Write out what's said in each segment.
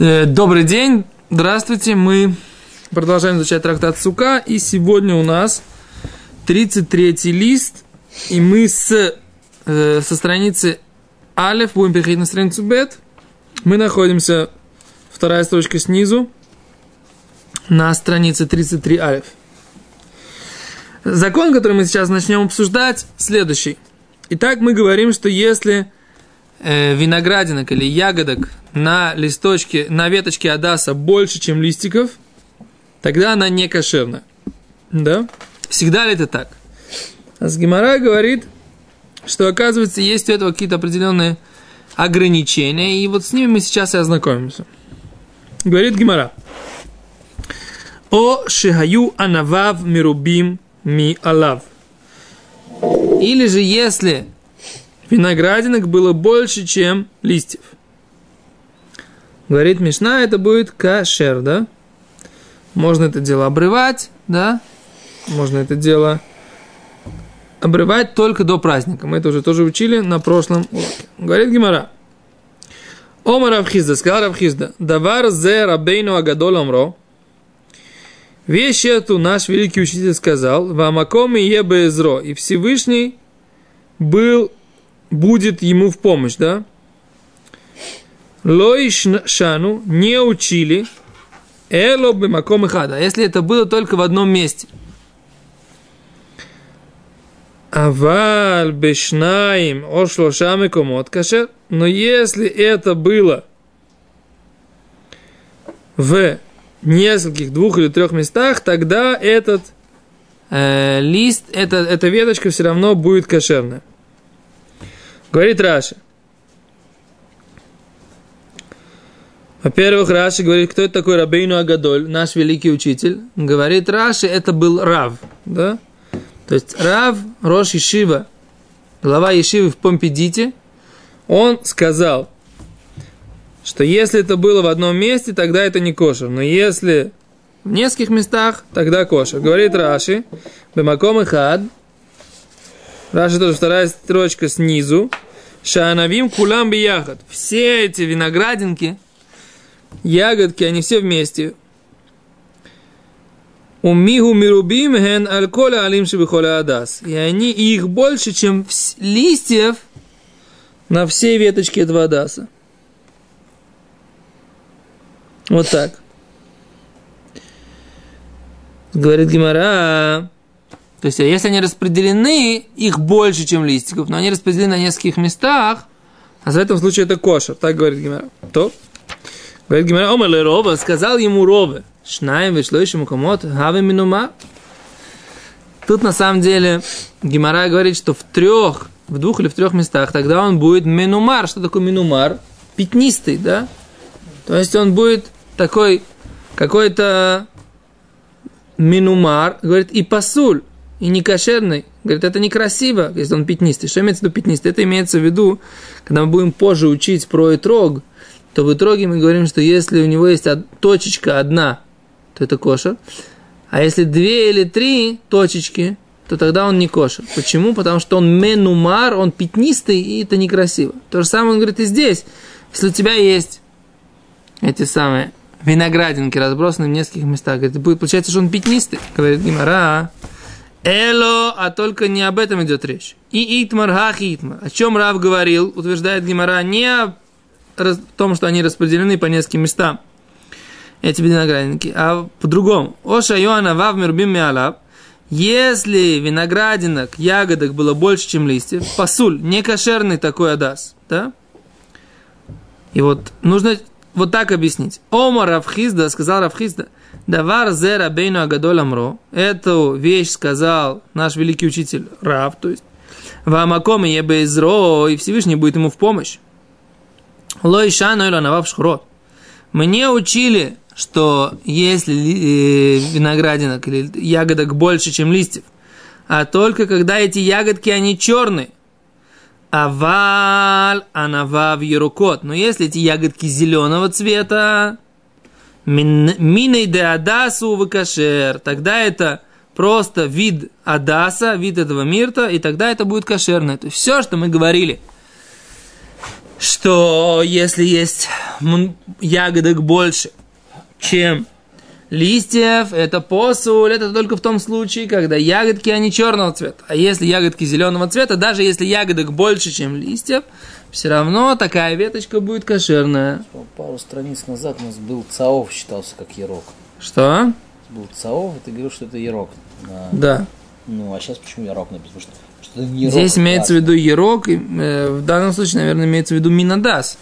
Э, добрый день, здравствуйте. Мы продолжаем изучать трактат Сука, и сегодня у нас 33-й лист, и мы с, э, со страницы Алиф будем переходить на страницу Бет. Мы находимся, вторая строчка снизу, на странице 33 Алиф. Закон, который мы сейчас начнем обсуждать, следующий. Итак, мы говорим, что если э, виноградинок или ягодок на листочке, на веточке Адаса больше, чем листиков, тогда она не кошерна. Да? Всегда ли это так? А с Гимара говорит, что оказывается есть у этого какие-то определенные ограничения, и вот с ними мы сейчас и ознакомимся. Говорит Гимара. О шихаю анавав мирубим ми алав. Или же если виноградинок было больше, чем листьев. Говорит Мишна, это будет кашер, да? Можно это дело обрывать, да? Можно это дело обрывать только до праздника. Мы это уже тоже учили на прошлом уроке. Говорит Гимара. Омар Равхизда, сказал Равхизда, давар зе рабейну агадол амро, Вещь эту наш великий учитель сказал, «Вамаком и ебезро», и Всевышний был, будет ему в помощь, да? Лой шану не учили, эло бы маком хада, если это было только в одном месте. Аваль бешнаим ошлошами комот кашер, но если это было в нескольких, двух или трех местах, тогда этот э, лист, это, эта веточка все равно будет кошерная. Говорит Раша. Во-первых, Раши говорит, кто это такой Рабейну Агадоль, наш великий учитель. Говорит Раши, это был Рав, да? То есть Рав, Рош Ешива, глава Ешивы в Помпедите, он сказал, что если это было в одном месте, тогда это не кошер. Но если в нескольких местах, тогда кошер. Говорит Раши, Бемаком и Хад, Раши тоже вторая строчка снизу, Шанавим кулам бияхат. Все эти виноградинки, ягодки, они все вместе. Умигу мирубим ген альколя алим шибихоля адас. И они их больше, чем листьев на всей веточке этого адаса. Вот так. Говорит Гимара. То есть, если они распределены, их больше, чем листиков, но они распределены на нескольких местах, а в этом случае это кошер. Так говорит Гимара. То. Говорит Гимара, омер Рова, сказал ему Рове, шнаем вышло мукомот, хаве минума. Тут на самом деле Гимара говорит, что в трех, в двух или в трех местах, тогда он будет минумар. Что такое минумар? Пятнистый, да? То есть он будет такой какой-то минумар, говорит, и пасуль, и не кошерный. Говорит, это некрасиво, если он пятнистый. Что имеется в виду пятнистый? Это имеется в виду, когда мы будем позже учить про итрог, то в итроге мы говорим, что если у него есть точечка одна, то это кошер. А если две или три точечки, то тогда он не кошер. Почему? Потому что он менумар, он пятнистый, и это некрасиво. То же самое он говорит и здесь. Если у тебя есть эти самые виноградинки разбросаны в нескольких местах. Говорит, будет, получается, что он пятнистый. Говорит Гимара. Эло, а только не об этом идет речь. И итмар хах итмар. О чем Рав говорил, утверждает Гимара, не о том, что они распределены по нескольким местам, эти виноградинки, а по-другому. Оша Йоанна вав мирбим миалаб. Если виноградинок, ягодок было больше, чем листьев, пасуль, не кошерный такой адас, да? И вот нужно вот так объяснить. Ома Равхизда, сказал Равхизда, Давар зера бейну агадоль амро. Эту вещь сказал наш великий учитель Рав, то есть Вамаком и Ебезро, и Всевышний будет ему в помощь. Лойша нойло навав шхрот. Мне учили, что если э, виноградинок или ягодок больше, чем листьев, а только когда эти ягодки, они черные, Аваль анавав ерукот. Но если эти ягодки зеленого цвета, миной де адасу выкашер, тогда это просто вид адаса, вид этого мирта, и тогда это будет кошерное. То есть все, что мы говорили, что если есть ягодок больше, чем листьев, это посуль, это только в том случае, когда ягодки, они черного цвета. А если ягодки зеленого цвета, даже если ягодок больше, чем листьев, все равно такая веточка будет кошерная. Пару страниц назад у нас был ЦАОВ, считался как Ярок. Что? Был ЦАОВ, и ты говорил, что это Ярок. На- Да. Ну, а сейчас почему Ярок написано? Потому что, Здесь имеется в виду ерок, и, э, в данном случае, наверное, имеется в виду минадас.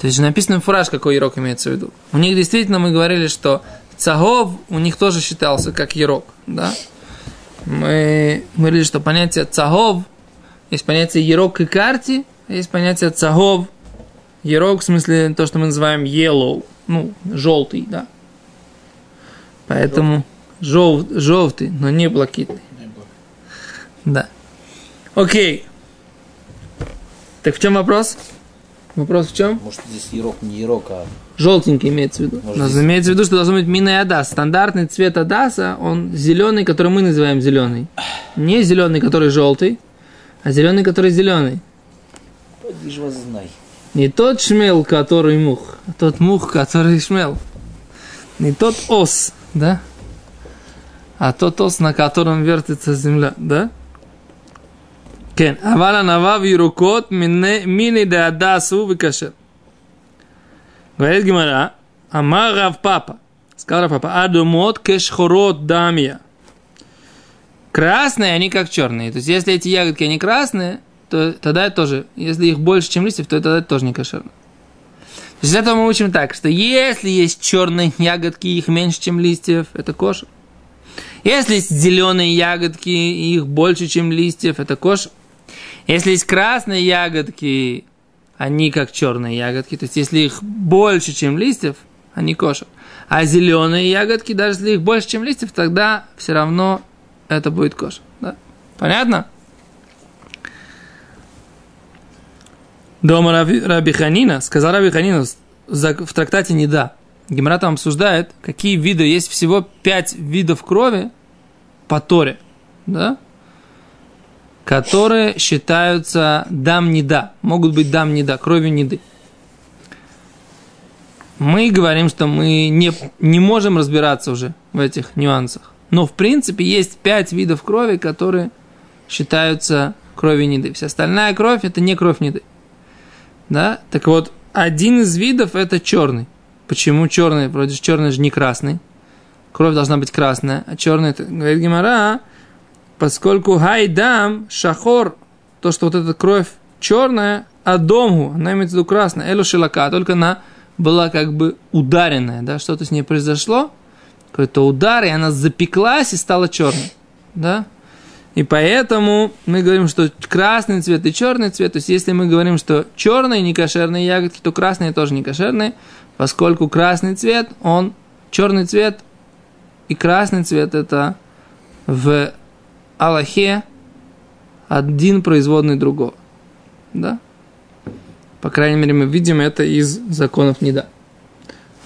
То есть написано фураж, какой ерок имеется в виду. У них действительно мы говорили, что цагов у них тоже считался как ерок, да? Мы говорили, что понятие цагов, есть понятие ерок и карти, есть понятие цагов, ерок в смысле то, что мы называем yellow, ну, желтый, да. Поэтому жел, желтый, но не блакитный. Да. Окей. Так в чем вопрос? Вопрос в чем? Может, здесь Ярок не Ярок, а Желтенький имеется в виду. Может, У нас здесь- имеется в виду, что должен быть мина и адас. Стандартный цвет адаса, он зеленый, который мы называем зеленый. Не зеленый, который желтый, а зеленый, который зеленый. поди ж вас знай. Не тот шмел, который мух, а тот мух, который шмел. Не тот ос, да? А тот ос, на котором вертится земля, да? כן, אבל ענביו ירוקות מיני- מיני דהדסו וכשר. говорит גמרא, אמר רב פאפה, сказал рав папа, адумот кешхорот дамия. Красные, они как черные. То есть, если эти ягодки, они красные, то тогда это тоже, если их больше, чем листьев, то тогда это тоже не кошерно. То есть, из этого мы учим так, что если есть черные ягодки, их меньше, чем листьев, это кошер. Если есть зеленые ягодки, и их больше, чем листьев, это кошер. Если есть красные ягодки, они как черные ягодки, то есть если их больше, чем листьев, они кошер. А зеленые ягодки, даже если их больше, чем листьев, тогда все равно это будет кошер. Да? Понятно? Дома Раби, Раби Ханина, сказал Раби Ханина в трактате не да. Гемора там обсуждает, какие виды, есть всего пять видов крови по Торе, да? Которые считаются дам не да, могут быть дам не да, кровью не ды. Мы говорим, что мы не, не можем разбираться уже в этих нюансах. Но в принципе есть пять видов крови, которые считаются кровью неды. Вся остальная кровь это не кровь неды. Да? Так вот, один из видов это черный. Почему черный? Вроде черный же не красный. Кровь должна быть красная, а черный, говорит Гимара, поскольку хайдам, шахор, то, что вот эта кровь черная, а домгу, она имеется в виду красная, элу шелака, только она была как бы ударенная, да, что-то с ней произошло, какой-то удар, и она запеклась и стала черной, да, и поэтому мы говорим, что красный цвет и черный цвет, то есть если мы говорим, что черные не кошерные ягодки, то красные тоже не кошерные, поскольку красный цвет, он, черный цвет и красный цвет это в Аллахе один производный другого. Да? По крайней мере, мы видим это из законов Неда.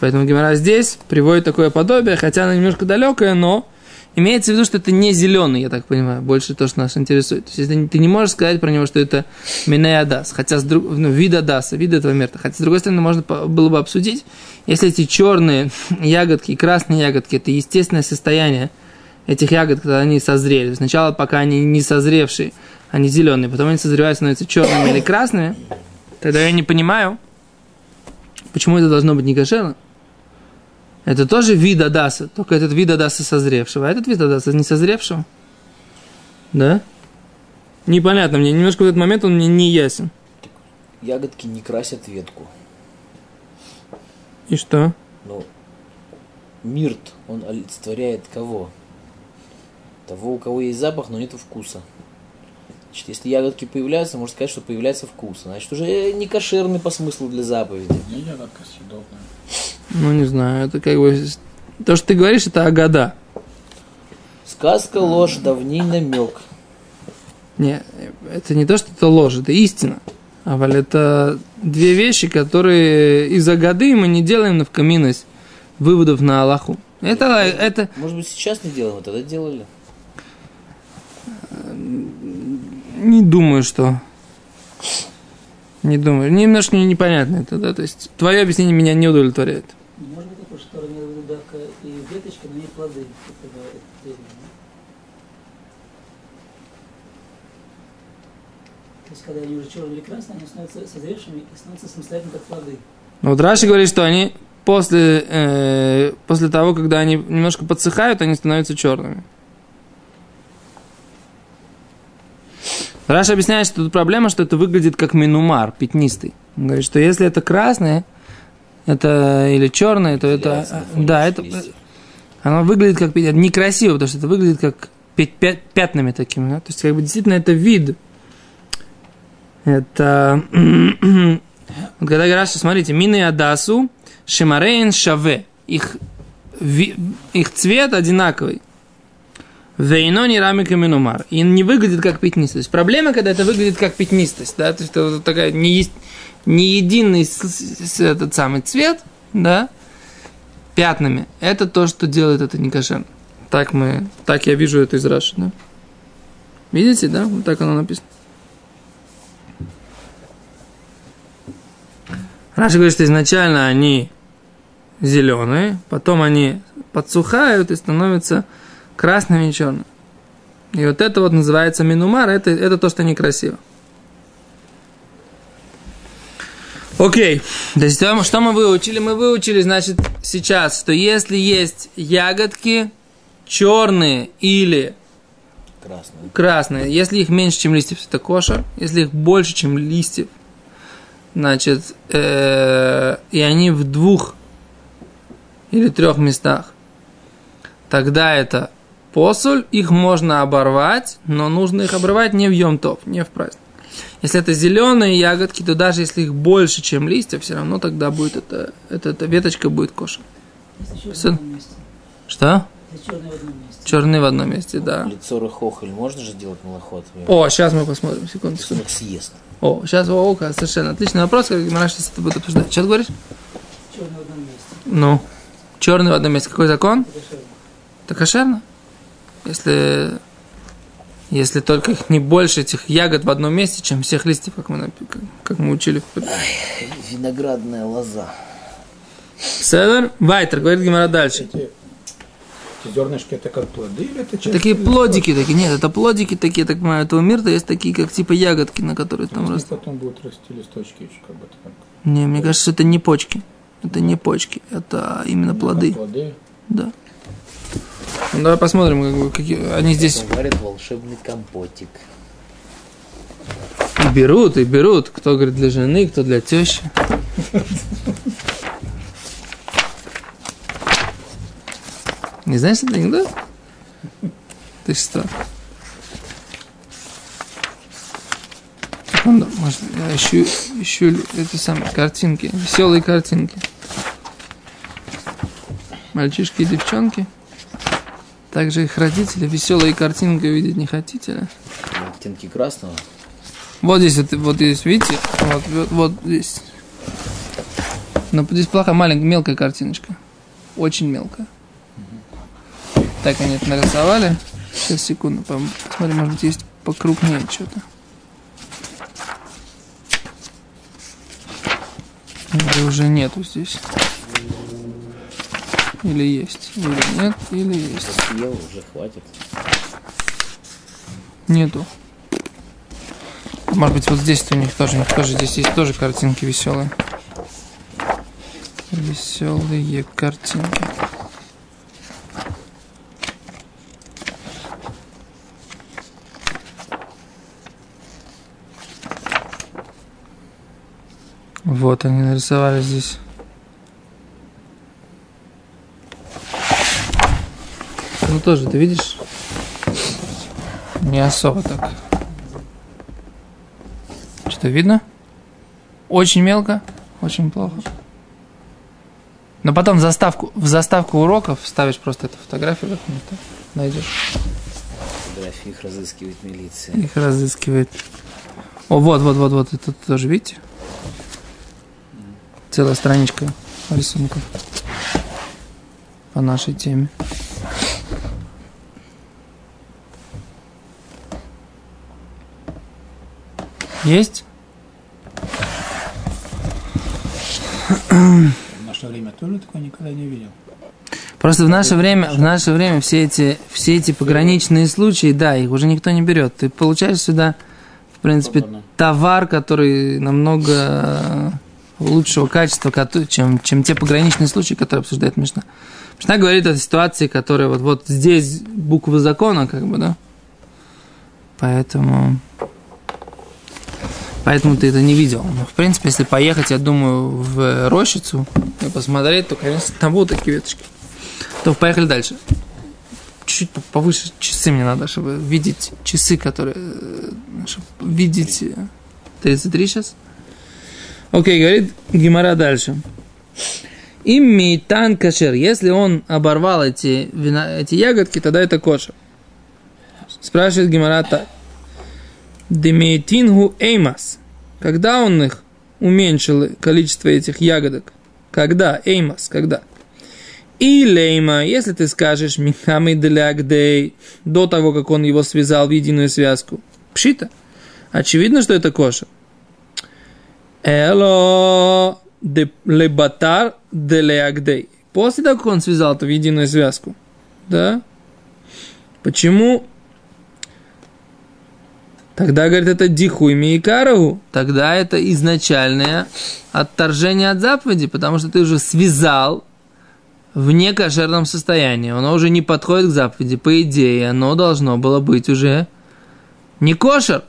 Поэтому Гимара здесь приводит такое подобие, хотя оно немножко далекое, но имеется в виду, что это не зеленый, я так понимаю, больше то, что нас интересует. То есть если ты не можешь сказать про него, что это Адас, хотя с друг, ну, вид Адаса, вид этого мерта. Хотя, с другой стороны, можно было бы обсудить, если эти черные ягодки, красные ягодки, это естественное состояние этих ягод, когда они созрели. Сначала, пока они не созревшие, они зеленые, потом они созревают, становятся черными или красными, тогда я не понимаю, почему это должно быть не кошерно. Это тоже вид Адаса, только этот вид Адаса созревшего, а этот вид Адаса не созревшего. Да? Непонятно, мне немножко в этот момент он мне не ясен. Ягодки не красят ветку. И что? Но мирт, он олицетворяет кого? Того, у кого есть запах, но нет вкуса. Значит, если ягодки появляются, можно сказать, что появляется вкус. Значит, уже не кошерный по смыслу для заповеди. Не ягодка съедобная. Ну, не знаю, это как бы... То, что ты говоришь, это Агада. Сказка, ложь, давний намек. Не, это не то, что это ложь, это истина. А валь это две вещи, которые из Агады мы не делаем на вкаминность выводов на Аллаху. Это, это, Может быть, сейчас не делаем, а тогда делали. Не думаю, что... Не думаю. Немножко непонятно это, да? То есть твое объяснение меня не удовлетворяет. Может быть такое, что виду давка и веточка, но не плоды. То есть, когда они уже черные или красные, они становятся созревшими и становятся самостоятельно как плоды. Ну, Вот Раши говорит, что они после, э, после того, когда они немножко подсыхают, они становятся черными. Раша объясняет, что тут проблема, что это выглядит как минумар, пятнистый. Он говорит, что если это красное, это или черное, то это, фоне да, это, листьев. оно выглядит как некрасиво, потому что это выглядит как пя- пя- пятнами такими, да? то есть как бы действительно это вид. Это вот когда что смотрите, мины адасу, шимарейн шаве, их, их цвет одинаковый. Вейно не рамик и. И не выглядит как пятнистость. Проблема, когда это выглядит как пятнистость, да, то есть это такая не, есть, не единый этот самый цвет, да, пятнами. Это то, что делает это некошерно. Так мы, так я вижу это из Раши, да. Видите, да? Вот так оно написано. Раши говорит, что изначально они зеленые, потом они подсухают и становятся красными и черными. И вот это вот называется минумар, это, это то, что некрасиво. Окей. То есть, что мы- выучили? Мы выучили, значит, сейчас, что если есть ягодки черные или Красный. красные, если их меньше, чем листьев, это кошер. Если их больше, чем листьев, значит, э, и они в двух или трех местах, тогда это посоль, их можно оборвать, но нужно их обрывать не в Йом-Тов, не в праздник. Если это зеленые ягодки, то даже если их больше, чем листья, все равно тогда будет это, это, эта веточка будет кошер. Если черный Сын. в одном месте. Что? Если черный в одном месте. Черный в одном месте, да. Лицо рыхохоль можно же делать молоход? О, сейчас мы посмотрим, секунду, их съест. О, сейчас, о, о, совершенно отличный вопрос, как Гимара сейчас это будет обсуждать. Что ты говоришь? Черный в одном месте. Ну, черный в одном месте. Какой закон? Это шерно. Это кошерно. Если, если только их не больше этих ягод в одном месте, чем всех листьев, как мы, как, как мы учили. Виноградная лоза. Седер, Вайтер, говорит Гимара дальше. Эти, эти зернышки это как плоды или это часть? Такие плодики такие, нет, это плодики такие, так понимаю, этого мира, есть такие, как типа ягодки, на которые там растут. потом будут расти листочки еще как бы так. Не, мне кажется, что это не почки. Это не почки, это именно плоды. Плоды. Да. Ну, давай посмотрим, какие они здесь говорит волшебный компотик. И берут, и берут. Кто говорит для жены, кто для тещи. Не знаешь этот анекдот? Ты что? Секунду, может, я ищу, ищу эти самые картинки, веселые картинки. Мальчишки и девчонки. Также их родители веселые картинки видеть не хотите? Оттенки красного. Вот здесь, вот, здесь, видите? Вот, вот, вот здесь. Но здесь плохая, маленькая, мелкая картиночка. Очень мелкая. Так они это нарисовали. Сейчас, секунду, посмотрим, может быть, есть покрупнее что-то. Или уже нету здесь. Или есть. Или нет, или есть. Съел, уже хватит. Нету. Может быть, вот здесь у них тоже, у них тоже здесь есть тоже картинки веселые. Веселые картинки. Вот они нарисовали здесь. Ну тоже, ты видишь? Не особо так. Что видно? Очень мелко, очень плохо. Но потом в заставку, в заставку уроков ставишь просто эту фотографию какую-то, найдешь. Фотографии их разыскивает милиция. Их разыскивает. О, вот, вот, вот, вот, это тоже, видите? Целая страничка рисунков по нашей теме. Есть? В наше время тоже такое никогда не видел. Просто в наше время, в наше время все эти, все эти пограничные случаи, да, их уже никто не берет. Ты получаешь сюда, в принципе, товар, который намного лучшего качества, чем, чем те пограничные случаи, которые обсуждает Мишна. Мишна говорит о ситуации, которая вот, вот здесь буквы закона, как бы, да? Поэтому... Поэтому ты это не видел. Но, в принципе, если поехать, я думаю, в рощицу и посмотреть, то, конечно, там будут такие веточки. То поехали дальше. Чуть-чуть по- повыше часы мне надо, чтобы видеть часы, которые... э, Чтобы видеть... э, 33 сейчас? Окей, говорит Гимара дальше. Им мейтан кашер. Если он оборвал эти, вина, эти ягодки, тогда это кошер. Спрашивает Гимара так. Демейтингу эймас. Когда он их уменьшил, количество этих ягодок? Когда? Эймас, когда? И лейма, если ты скажешь михамы делягдей, до того, как он его связал в единую связку. Пшита. Очевидно, что это кошер. Эло лебатар де леагдей. После того, как он связал это в единую связку. Да? Почему? Тогда, говорит, это дихуйми и карагу. Тогда это изначальное отторжение от заповеди, потому что ты уже связал в некошерном состоянии. Оно уже не подходит к заповеди. По идее, оно должно было быть уже не кошер.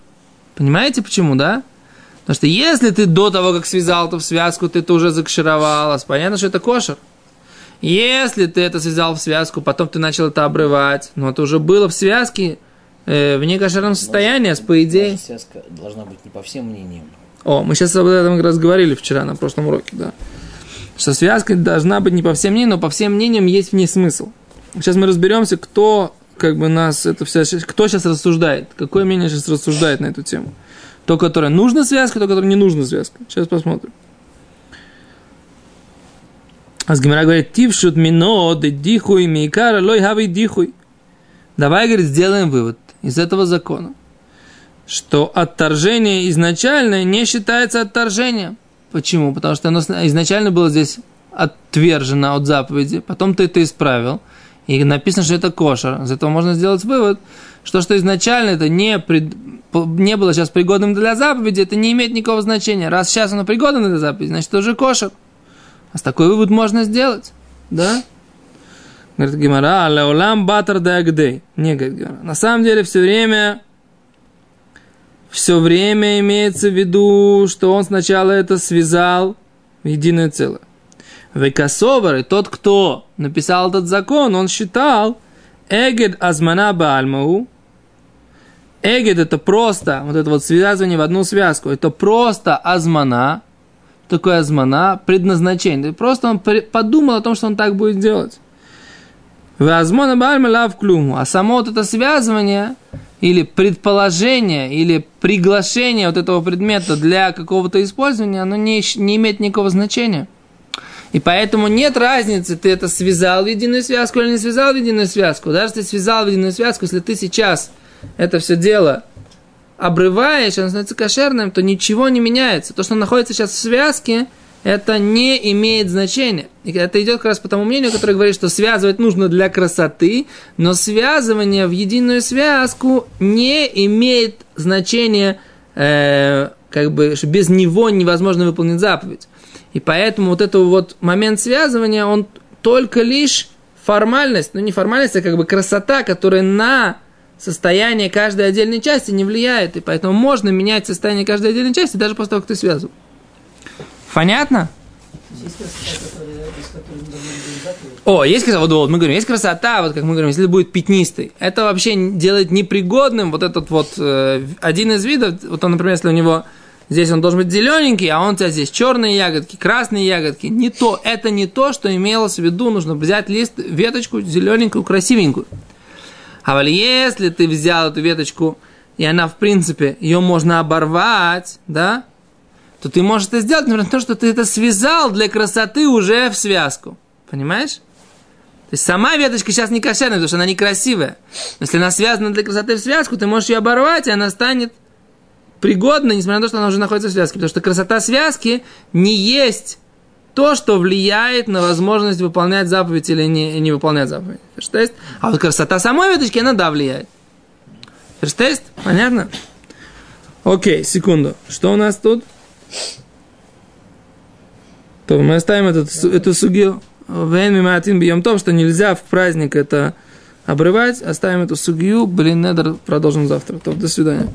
Понимаете почему, да? Потому что если ты до того, как связал это в связку, ты это уже закшировалась, понятно, что это кошер. Если ты это связал в связку, потом ты начал это обрывать, но это уже было в связке э, в некошерном состоянии, с по идее... Связка должна быть не по всем мнениям. О, мы сейчас об этом как раз говорили вчера на прошлом уроке, да. Что связка должна быть не по всем мнениям, но по всем мнениям есть в ней смысл. Сейчас мы разберемся, кто как бы нас это вся, кто сейчас рассуждает, какое мнение сейчас рассуждает на эту тему. То, которое нужно связка, то, которое не нужно связка. Сейчас посмотрим. Асгимара говорит, тившут мино, дихуй, мейкара, лой хави дихуй. Давай, говорит, сделаем вывод из этого закона, что отторжение изначальное не считается отторжением. Почему? Потому что оно изначально было здесь отвержено от заповеди, потом ты это исправил, и написано, что это кошер. Из этого можно сделать вывод, что что изначально это не, пред, не было сейчас пригодным для заповеди, это не имеет никакого значения. Раз сейчас оно пригодно для заповеди, значит, это уже кошер. А с такой вывод можно сделать, да? Говорит Гимара, леолам батар дагдей. Не, говорит Гимара. На самом деле все время, все время имеется в виду, что он сначала это связал в единое целое. Векасовар, и тот, кто написал этот закон, он считал, эгед азмана бальмау, эгед это просто, вот это вот связывание в одну связку, это просто азмана, такое азмана, предназначение. Просто он подумал о том, что он так будет делать. Азмана бальма лав клюму. А само вот это связывание, или предположение, или приглашение вот этого предмета для какого-то использования, оно не, не имеет никакого значения. И поэтому нет разницы, ты это связал в единую связку или не связал в единую связку. Даже если ты связал в единую связку, если ты сейчас это все дело обрываешь, оно становится кошерным, то ничего не меняется. То, что находится сейчас в связке, это не имеет значения. И это идет как раз по тому мнению, которое говорит, что связывать нужно для красоты, но связывание в единую связку не имеет значения, э, как бы, без него невозможно выполнить заповедь. И поэтому вот этот вот момент связывания, он только лишь формальность, ну не формальность, а как бы красота, которая на состояние каждой отдельной части не влияет. И поэтому можно менять состояние каждой отдельной части даже после того, как ты связывал. Понятно? О, есть красота, вот, мы говорим, есть красота, вот как мы говорим, если будет пятнистый, это вообще делает непригодным вот этот вот э, один из видов, вот он, например, если у него здесь он должен быть зелененький, а он у тебя здесь черные ягодки, красные ягодки, не то, это не то, что имелось в виду, нужно взять лист, веточку зелененькую, красивенькую. А вот если ты взял эту веточку, и она, в принципе, ее можно оборвать, да, то ты можешь это сделать, например, то, что ты это связал для красоты уже в связку. Понимаешь? То есть сама веточка сейчас не кошерная, потому что она некрасивая. Но если она связана для красоты в связку, ты можешь ее оборвать, и она станет пригодной, несмотря на то, что она уже находится в связке. Потому что красота связки не есть то, что влияет на возможность выполнять заповедь или не, не выполнять заповедь. Ферштест? А вот красота самой веточки, она да, влияет. Ферштест? Понятно? Окей, секунду. Что у нас тут? То мы оставим эту, эту сугию. Вен миматин бьем том, что нельзя в праздник это обрывать. Оставим эту сугию. Блин, недр продолжим завтра. То, до свидания.